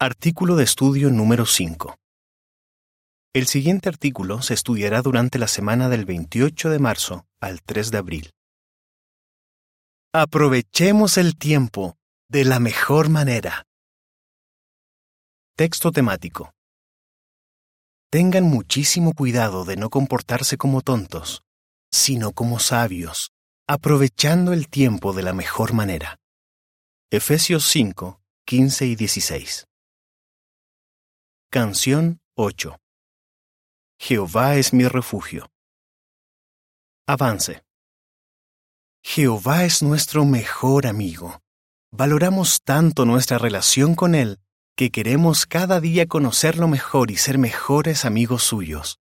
Artículo de estudio número 5. El siguiente artículo se estudiará durante la semana del 28 de marzo al 3 de abril. Aprovechemos el tiempo de la mejor manera. Texto temático. Tengan muchísimo cuidado de no comportarse como tontos, sino como sabios, aprovechando el tiempo de la mejor manera. Efesios 5, 15 y 16. Canción 8. Jehová es mi refugio. Avance. Jehová es nuestro mejor amigo. Valoramos tanto nuestra relación con Él que queremos cada día conocerlo mejor y ser mejores amigos suyos.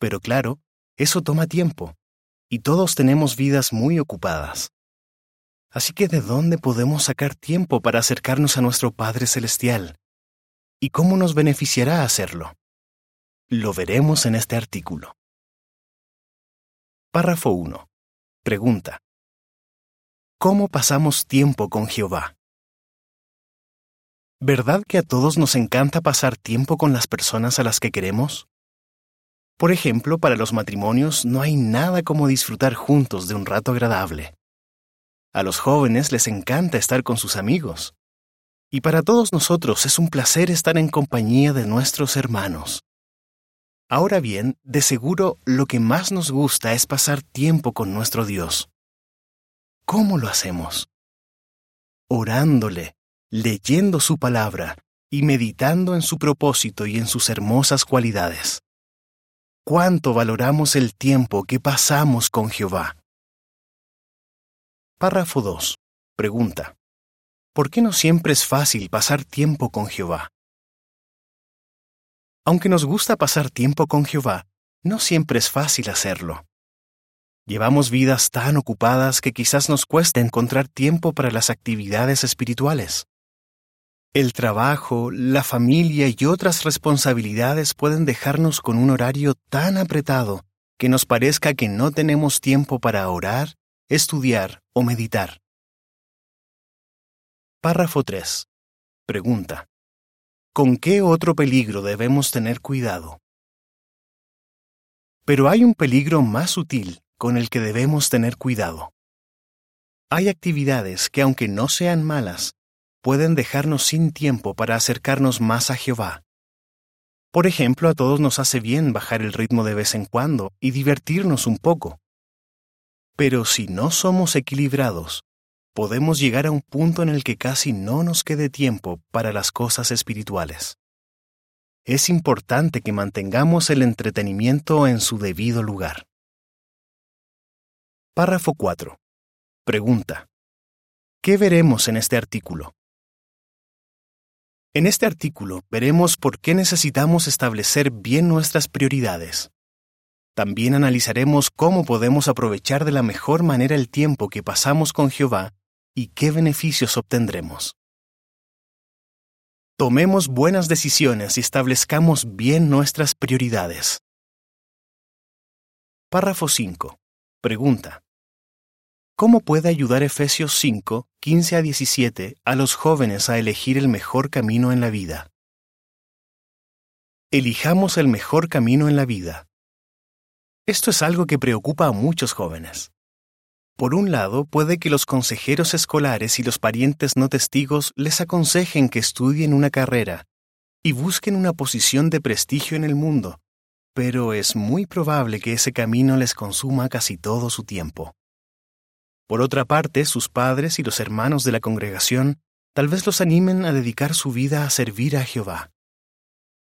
Pero claro, eso toma tiempo, y todos tenemos vidas muy ocupadas. Así que ¿de dónde podemos sacar tiempo para acercarnos a nuestro Padre Celestial? ¿Y cómo nos beneficiará hacerlo? Lo veremos en este artículo. Párrafo 1. Pregunta. ¿Cómo pasamos tiempo con Jehová? ¿Verdad que a todos nos encanta pasar tiempo con las personas a las que queremos? Por ejemplo, para los matrimonios no hay nada como disfrutar juntos de un rato agradable. A los jóvenes les encanta estar con sus amigos. Y para todos nosotros es un placer estar en compañía de nuestros hermanos. Ahora bien, de seguro lo que más nos gusta es pasar tiempo con nuestro Dios. ¿Cómo lo hacemos? Orándole, leyendo su palabra y meditando en su propósito y en sus hermosas cualidades. ¿Cuánto valoramos el tiempo que pasamos con Jehová? Párrafo 2. Pregunta. ¿Por qué no siempre es fácil pasar tiempo con Jehová? Aunque nos gusta pasar tiempo con Jehová, no siempre es fácil hacerlo. Llevamos vidas tan ocupadas que quizás nos cueste encontrar tiempo para las actividades espirituales. El trabajo, la familia y otras responsabilidades pueden dejarnos con un horario tan apretado que nos parezca que no tenemos tiempo para orar, estudiar o meditar. Párrafo 3. Pregunta. ¿Con qué otro peligro debemos tener cuidado? Pero hay un peligro más sutil con el que debemos tener cuidado. Hay actividades que aunque no sean malas, pueden dejarnos sin tiempo para acercarnos más a Jehová. Por ejemplo, a todos nos hace bien bajar el ritmo de vez en cuando y divertirnos un poco. Pero si no somos equilibrados, podemos llegar a un punto en el que casi no nos quede tiempo para las cosas espirituales. Es importante que mantengamos el entretenimiento en su debido lugar. Párrafo 4. Pregunta. ¿Qué veremos en este artículo? En este artículo veremos por qué necesitamos establecer bien nuestras prioridades. También analizaremos cómo podemos aprovechar de la mejor manera el tiempo que pasamos con Jehová y qué beneficios obtendremos. Tomemos buenas decisiones y establezcamos bien nuestras prioridades. Párrafo 5. Pregunta. ¿Cómo puede ayudar Efesios 5, 15 a 17 a los jóvenes a elegir el mejor camino en la vida? Elijamos el mejor camino en la vida. Esto es algo que preocupa a muchos jóvenes. Por un lado, puede que los consejeros escolares y los parientes no testigos les aconsejen que estudien una carrera y busquen una posición de prestigio en el mundo, pero es muy probable que ese camino les consuma casi todo su tiempo. Por otra parte, sus padres y los hermanos de la congregación tal vez los animen a dedicar su vida a servir a Jehová.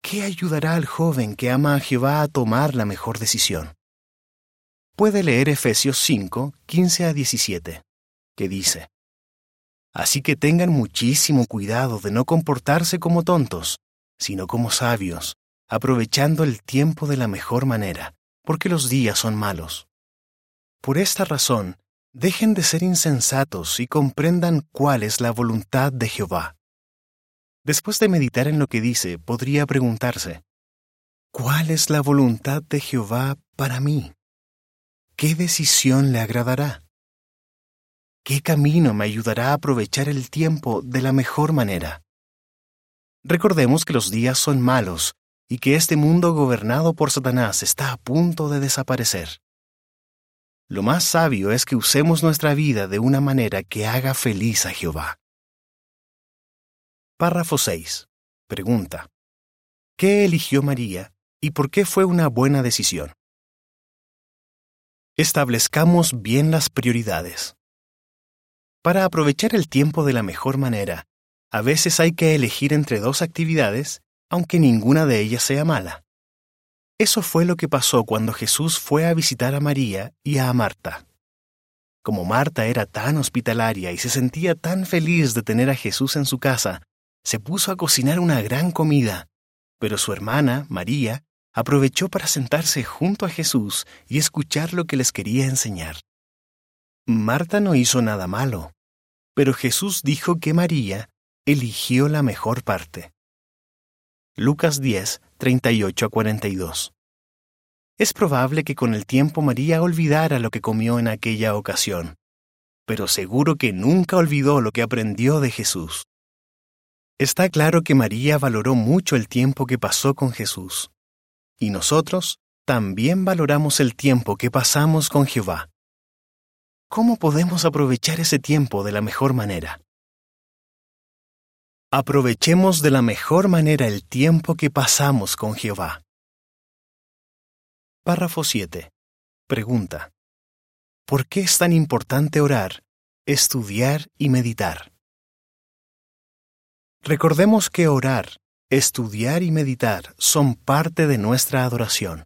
¿Qué ayudará al joven que ama a Jehová a tomar la mejor decisión? Puede leer Efesios 5, 15 a 17, que dice, Así que tengan muchísimo cuidado de no comportarse como tontos, sino como sabios, aprovechando el tiempo de la mejor manera, porque los días son malos. Por esta razón, dejen de ser insensatos y comprendan cuál es la voluntad de Jehová. Después de meditar en lo que dice, podría preguntarse, ¿cuál es la voluntad de Jehová para mí? ¿Qué decisión le agradará? ¿Qué camino me ayudará a aprovechar el tiempo de la mejor manera? Recordemos que los días son malos y que este mundo gobernado por Satanás está a punto de desaparecer. Lo más sabio es que usemos nuestra vida de una manera que haga feliz a Jehová. Párrafo 6. Pregunta. ¿Qué eligió María y por qué fue una buena decisión? Establezcamos bien las prioridades. Para aprovechar el tiempo de la mejor manera, a veces hay que elegir entre dos actividades, aunque ninguna de ellas sea mala. Eso fue lo que pasó cuando Jesús fue a visitar a María y a Marta. Como Marta era tan hospitalaria y se sentía tan feliz de tener a Jesús en su casa, se puso a cocinar una gran comida, pero su hermana, María, aprovechó para sentarse junto a Jesús y escuchar lo que les quería enseñar. Marta no hizo nada malo, pero Jesús dijo que María eligió la mejor parte. Lucas 10, 38 a 42. Es probable que con el tiempo María olvidara lo que comió en aquella ocasión, pero seguro que nunca olvidó lo que aprendió de Jesús. Está claro que María valoró mucho el tiempo que pasó con Jesús. Y nosotros también valoramos el tiempo que pasamos con Jehová. ¿Cómo podemos aprovechar ese tiempo de la mejor manera? Aprovechemos de la mejor manera el tiempo que pasamos con Jehová. Párrafo 7. Pregunta. ¿Por qué es tan importante orar, estudiar y meditar? Recordemos que orar, estudiar y meditar son parte de nuestra adoración.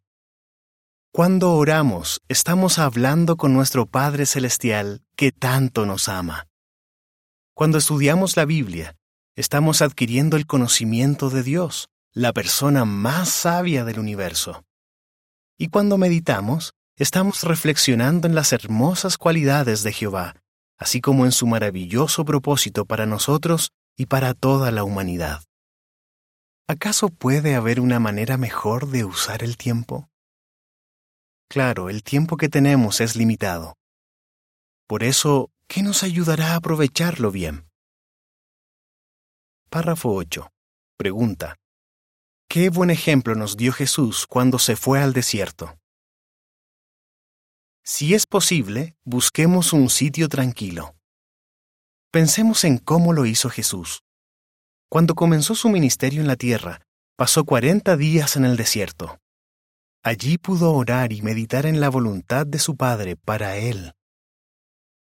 Cuando oramos, estamos hablando con nuestro Padre Celestial que tanto nos ama. Cuando estudiamos la Biblia, estamos adquiriendo el conocimiento de Dios, la persona más sabia del universo. Y cuando meditamos, estamos reflexionando en las hermosas cualidades de Jehová, así como en su maravilloso propósito para nosotros y para toda la humanidad. ¿Acaso puede haber una manera mejor de usar el tiempo? Claro, el tiempo que tenemos es limitado. Por eso, ¿qué nos ayudará a aprovecharlo bien? Párrafo 8. Pregunta. ¿Qué buen ejemplo nos dio Jesús cuando se fue al desierto? Si es posible, busquemos un sitio tranquilo. Pensemos en cómo lo hizo Jesús. Cuando comenzó su ministerio en la tierra, pasó cuarenta días en el desierto. Allí pudo orar y meditar en la voluntad de su Padre para él.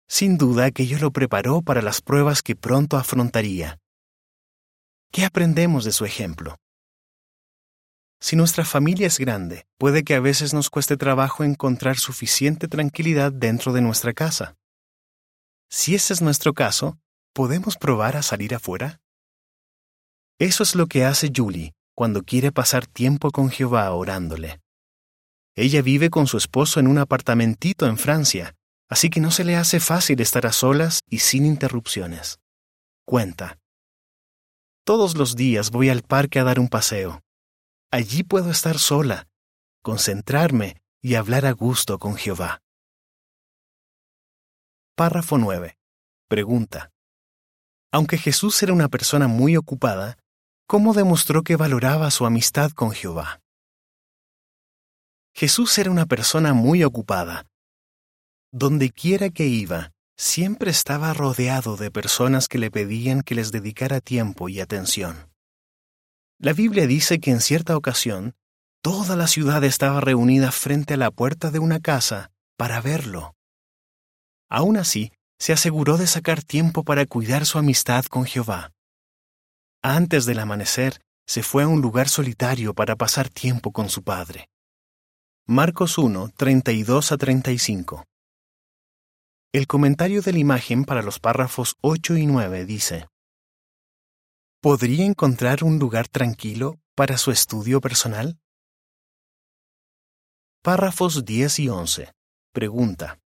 Sin duda aquello lo preparó para las pruebas que pronto afrontaría. ¿Qué aprendemos de su ejemplo? Si nuestra familia es grande, puede que a veces nos cueste trabajo encontrar suficiente tranquilidad dentro de nuestra casa. Si ese es nuestro caso, ¿podemos probar a salir afuera? Eso es lo que hace Julie cuando quiere pasar tiempo con Jehová orándole. Ella vive con su esposo en un apartamentito en Francia, así que no se le hace fácil estar a solas y sin interrupciones. Cuenta. Todos los días voy al parque a dar un paseo. Allí puedo estar sola, concentrarme y hablar a gusto con Jehová. Párrafo 9. Pregunta. Aunque Jesús era una persona muy ocupada, ¿cómo demostró que valoraba su amistad con Jehová? Jesús era una persona muy ocupada. Donde quiera que iba, siempre estaba rodeado de personas que le pedían que les dedicara tiempo y atención. La Biblia dice que en cierta ocasión, toda la ciudad estaba reunida frente a la puerta de una casa para verlo. Aún así, se aseguró de sacar tiempo para cuidar su amistad con Jehová. Antes del amanecer, se fue a un lugar solitario para pasar tiempo con su Padre. Marcos 1, 32 a 35. El comentario de la imagen para los párrafos 8 y 9 dice, ¿Podría encontrar un lugar tranquilo para su estudio personal? Párrafos 10 y 11. Pregunta.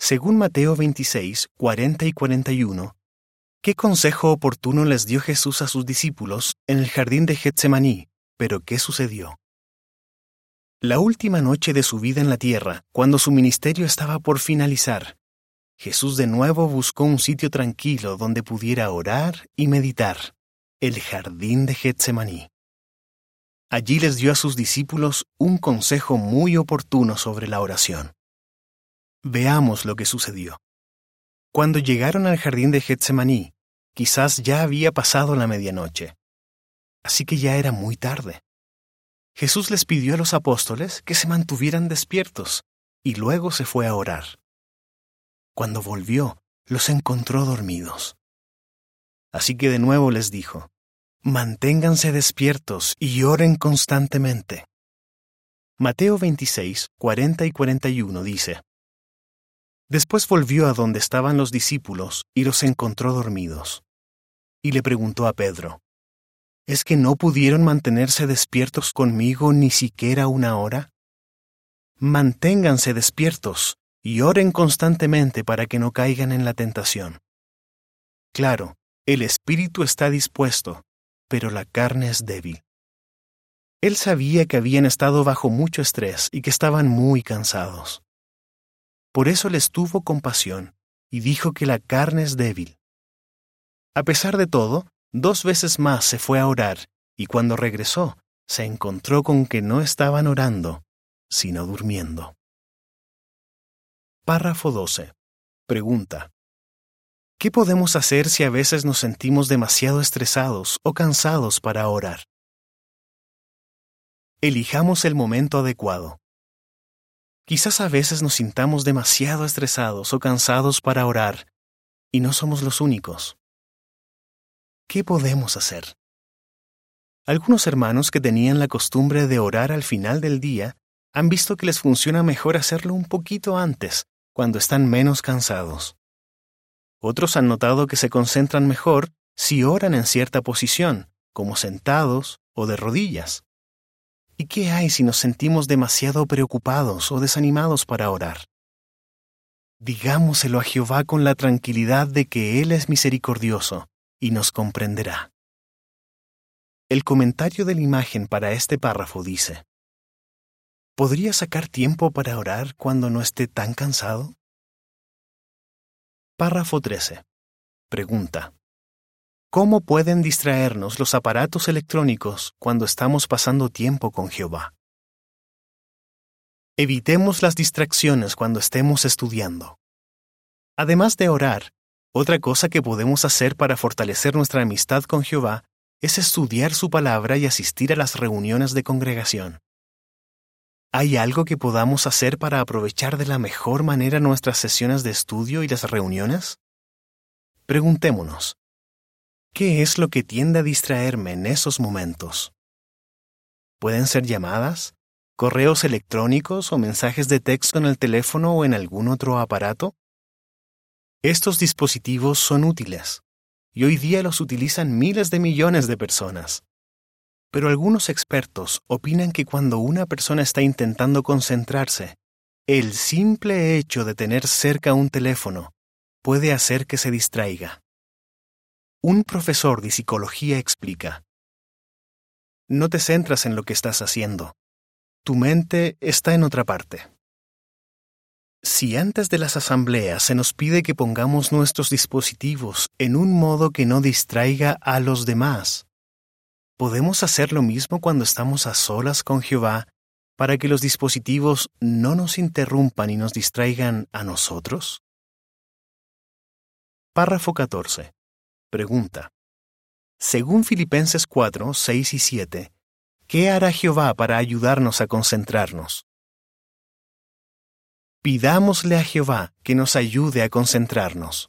Según Mateo 26, 40 y 41, ¿qué consejo oportuno les dio Jesús a sus discípulos en el jardín de Getsemaní? Pero ¿qué sucedió? La última noche de su vida en la tierra, cuando su ministerio estaba por finalizar, Jesús de nuevo buscó un sitio tranquilo donde pudiera orar y meditar. el jardín de Getsemaní. Allí les dio a sus discípulos un consejo muy oportuno sobre la oración. Veamos lo que sucedió. Cuando llegaron al jardín de Getsemaní, quizás ya había pasado la medianoche. Así que ya era muy tarde. Jesús les pidió a los apóstoles que se mantuvieran despiertos y luego se fue a orar. Cuando volvió, los encontró dormidos. Así que de nuevo les dijo, Manténganse despiertos y oren constantemente. Mateo 26, 40 y 41 dice, Después volvió a donde estaban los discípulos y los encontró dormidos. Y le preguntó a Pedro, ¿Es que no pudieron mantenerse despiertos conmigo ni siquiera una hora? Manténganse despiertos y oren constantemente para que no caigan en la tentación. Claro, el espíritu está dispuesto, pero la carne es débil. Él sabía que habían estado bajo mucho estrés y que estaban muy cansados. Por eso les tuvo compasión y dijo que la carne es débil. A pesar de todo, dos veces más se fue a orar y cuando regresó se encontró con que no estaban orando, sino durmiendo. Párrafo 12. Pregunta. ¿Qué podemos hacer si a veces nos sentimos demasiado estresados o cansados para orar? Elijamos el momento adecuado. Quizás a veces nos sintamos demasiado estresados o cansados para orar, y no somos los únicos. ¿Qué podemos hacer? Algunos hermanos que tenían la costumbre de orar al final del día han visto que les funciona mejor hacerlo un poquito antes, cuando están menos cansados. Otros han notado que se concentran mejor si oran en cierta posición, como sentados o de rodillas. ¿Y qué hay si nos sentimos demasiado preocupados o desanimados para orar? Digámoselo a Jehová con la tranquilidad de que Él es misericordioso y nos comprenderá. El comentario de la imagen para este párrafo dice, ¿Podría sacar tiempo para orar cuando no esté tan cansado? Párrafo 13. Pregunta. ¿Cómo pueden distraernos los aparatos electrónicos cuando estamos pasando tiempo con Jehová? Evitemos las distracciones cuando estemos estudiando. Además de orar, otra cosa que podemos hacer para fortalecer nuestra amistad con Jehová es estudiar su palabra y asistir a las reuniones de congregación. ¿Hay algo que podamos hacer para aprovechar de la mejor manera nuestras sesiones de estudio y las reuniones? Preguntémonos, ¿qué es lo que tiende a distraerme en esos momentos? ¿Pueden ser llamadas, correos electrónicos o mensajes de texto en el teléfono o en algún otro aparato? Estos dispositivos son útiles, y hoy día los utilizan miles de millones de personas. Pero algunos expertos opinan que cuando una persona está intentando concentrarse, el simple hecho de tener cerca un teléfono puede hacer que se distraiga. Un profesor de psicología explica, No te centras en lo que estás haciendo. Tu mente está en otra parte. Si antes de las asambleas se nos pide que pongamos nuestros dispositivos en un modo que no distraiga a los demás, ¿Podemos hacer lo mismo cuando estamos a solas con Jehová para que los dispositivos no nos interrumpan y nos distraigan a nosotros? Párrafo 14. Pregunta. Según Filipenses 4, 6 y 7, ¿qué hará Jehová para ayudarnos a concentrarnos? Pidámosle a Jehová que nos ayude a concentrarnos.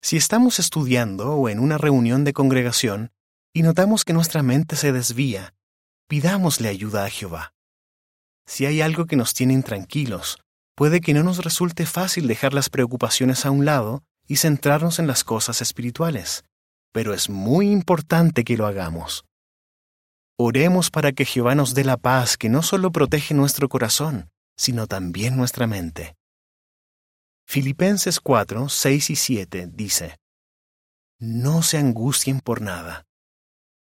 Si estamos estudiando o en una reunión de congregación, y notamos que nuestra mente se desvía, pidámosle ayuda a Jehová. Si hay algo que nos tiene intranquilos, puede que no nos resulte fácil dejar las preocupaciones a un lado y centrarnos en las cosas espirituales, pero es muy importante que lo hagamos. Oremos para que Jehová nos dé la paz que no solo protege nuestro corazón, sino también nuestra mente. Filipenses 4, 6 y 7 dice, No se angustien por nada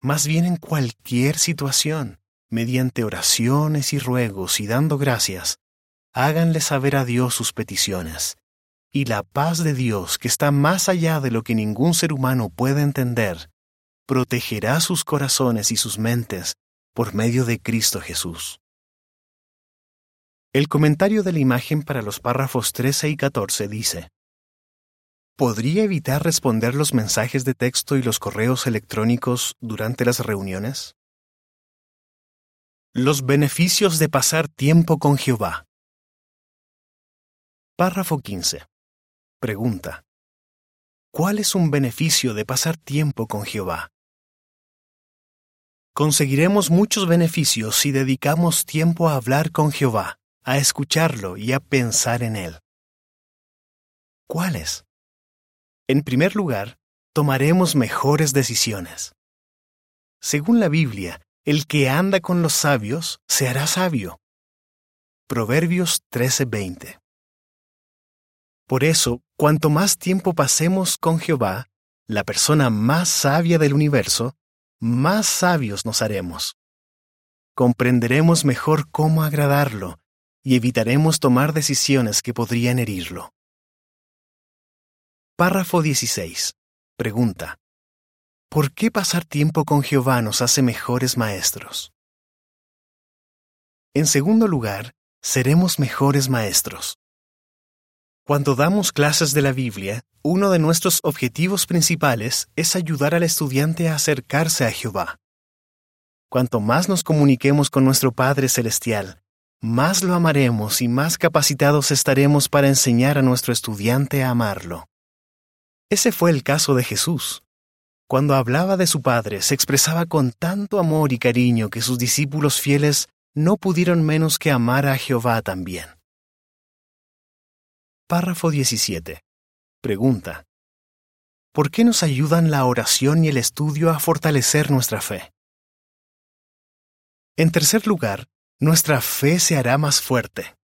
más bien en cualquier situación, mediante oraciones y ruegos y dando gracias, háganle saber a Dios sus peticiones. Y la paz de Dios, que está más allá de lo que ningún ser humano puede entender, protegerá sus corazones y sus mentes por medio de Cristo Jesús. El comentario de la imagen para los párrafos 13 y 14 dice, ¿Podría evitar responder los mensajes de texto y los correos electrónicos durante las reuniones? Los beneficios de pasar tiempo con Jehová. Párrafo 15. Pregunta. ¿Cuál es un beneficio de pasar tiempo con Jehová? Conseguiremos muchos beneficios si dedicamos tiempo a hablar con Jehová, a escucharlo y a pensar en Él. ¿Cuáles? En primer lugar, tomaremos mejores decisiones. Según la Biblia, el que anda con los sabios se hará sabio. Proverbios 13:20. Por eso, cuanto más tiempo pasemos con Jehová, la persona más sabia del universo, más sabios nos haremos. Comprenderemos mejor cómo agradarlo y evitaremos tomar decisiones que podrían herirlo. Párrafo 16. Pregunta. ¿Por qué pasar tiempo con Jehová nos hace mejores maestros? En segundo lugar, seremos mejores maestros. Cuando damos clases de la Biblia, uno de nuestros objetivos principales es ayudar al estudiante a acercarse a Jehová. Cuanto más nos comuniquemos con nuestro Padre Celestial, más lo amaremos y más capacitados estaremos para enseñar a nuestro estudiante a amarlo. Ese fue el caso de Jesús. Cuando hablaba de su Padre, se expresaba con tanto amor y cariño que sus discípulos fieles no pudieron menos que amar a Jehová también. Párrafo 17. Pregunta. ¿Por qué nos ayudan la oración y el estudio a fortalecer nuestra fe? En tercer lugar, nuestra fe se hará más fuerte.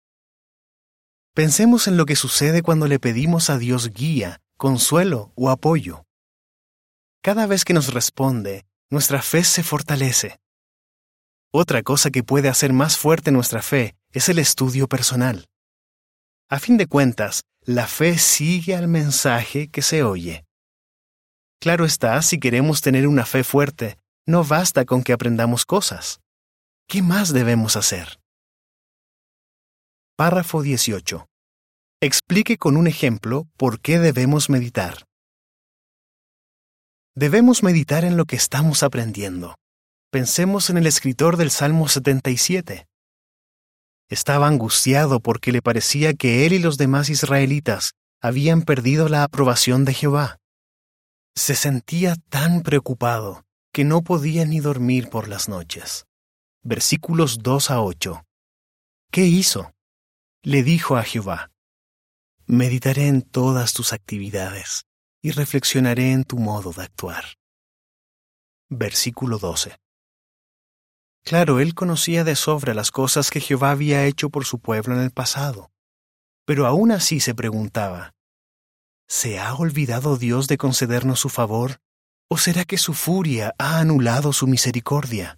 Pensemos en lo que sucede cuando le pedimos a Dios guía consuelo o apoyo. Cada vez que nos responde, nuestra fe se fortalece. Otra cosa que puede hacer más fuerte nuestra fe es el estudio personal. A fin de cuentas, la fe sigue al mensaje que se oye. Claro está, si queremos tener una fe fuerte, no basta con que aprendamos cosas. ¿Qué más debemos hacer? Párrafo 18. Explique con un ejemplo por qué debemos meditar. Debemos meditar en lo que estamos aprendiendo. Pensemos en el escritor del Salmo 77. Estaba angustiado porque le parecía que él y los demás israelitas habían perdido la aprobación de Jehová. Se sentía tan preocupado que no podía ni dormir por las noches. Versículos 2 a 8. ¿Qué hizo? Le dijo a Jehová, Meditaré en todas tus actividades y reflexionaré en tu modo de actuar. Versículo 12. Claro, él conocía de sobra las cosas que Jehová había hecho por su pueblo en el pasado, pero aún así se preguntaba, ¿se ha olvidado Dios de concedernos su favor? ¿O será que su furia ha anulado su misericordia?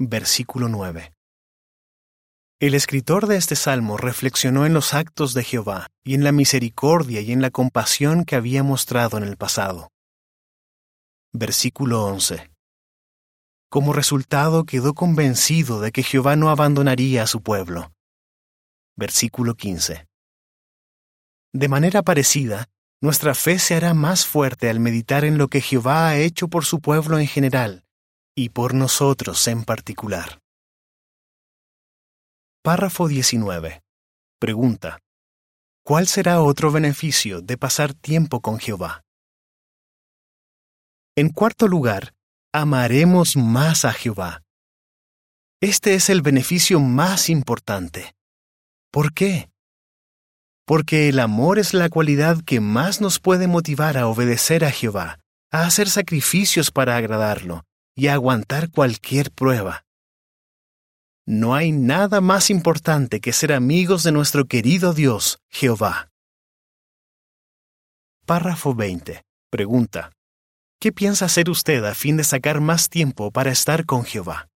Versículo 9. El escritor de este salmo reflexionó en los actos de Jehová y en la misericordia y en la compasión que había mostrado en el pasado. Versículo 11. Como resultado quedó convencido de que Jehová no abandonaría a su pueblo. Versículo 15. De manera parecida, nuestra fe se hará más fuerte al meditar en lo que Jehová ha hecho por su pueblo en general y por nosotros en particular. Párrafo 19. Pregunta. ¿Cuál será otro beneficio de pasar tiempo con Jehová? En cuarto lugar, amaremos más a Jehová. Este es el beneficio más importante. ¿Por qué? Porque el amor es la cualidad que más nos puede motivar a obedecer a Jehová, a hacer sacrificios para agradarlo y aguantar cualquier prueba. No hay nada más importante que ser amigos de nuestro querido Dios, Jehová. Párrafo 20. Pregunta. ¿Qué piensa hacer usted a fin de sacar más tiempo para estar con Jehová?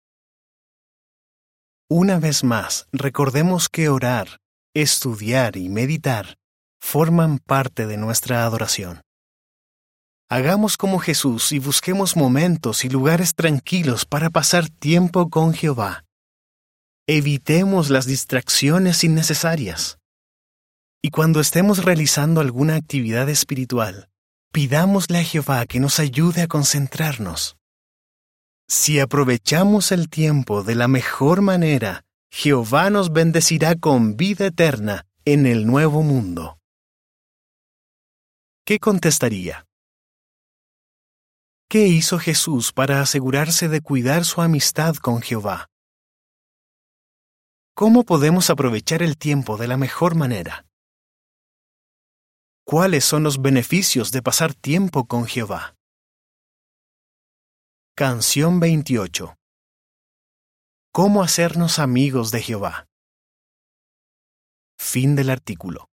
Una vez más, recordemos que orar, estudiar y meditar forman parte de nuestra adoración. Hagamos como Jesús y busquemos momentos y lugares tranquilos para pasar tiempo con Jehová. Evitemos las distracciones innecesarias. Y cuando estemos realizando alguna actividad espiritual, pidámosle a Jehová que nos ayude a concentrarnos. Si aprovechamos el tiempo de la mejor manera, Jehová nos bendecirá con vida eterna en el nuevo mundo. ¿Qué contestaría? ¿Qué hizo Jesús para asegurarse de cuidar su amistad con Jehová? ¿Cómo podemos aprovechar el tiempo de la mejor manera? ¿Cuáles son los beneficios de pasar tiempo con Jehová? Canción 28 ¿Cómo hacernos amigos de Jehová? Fin del artículo.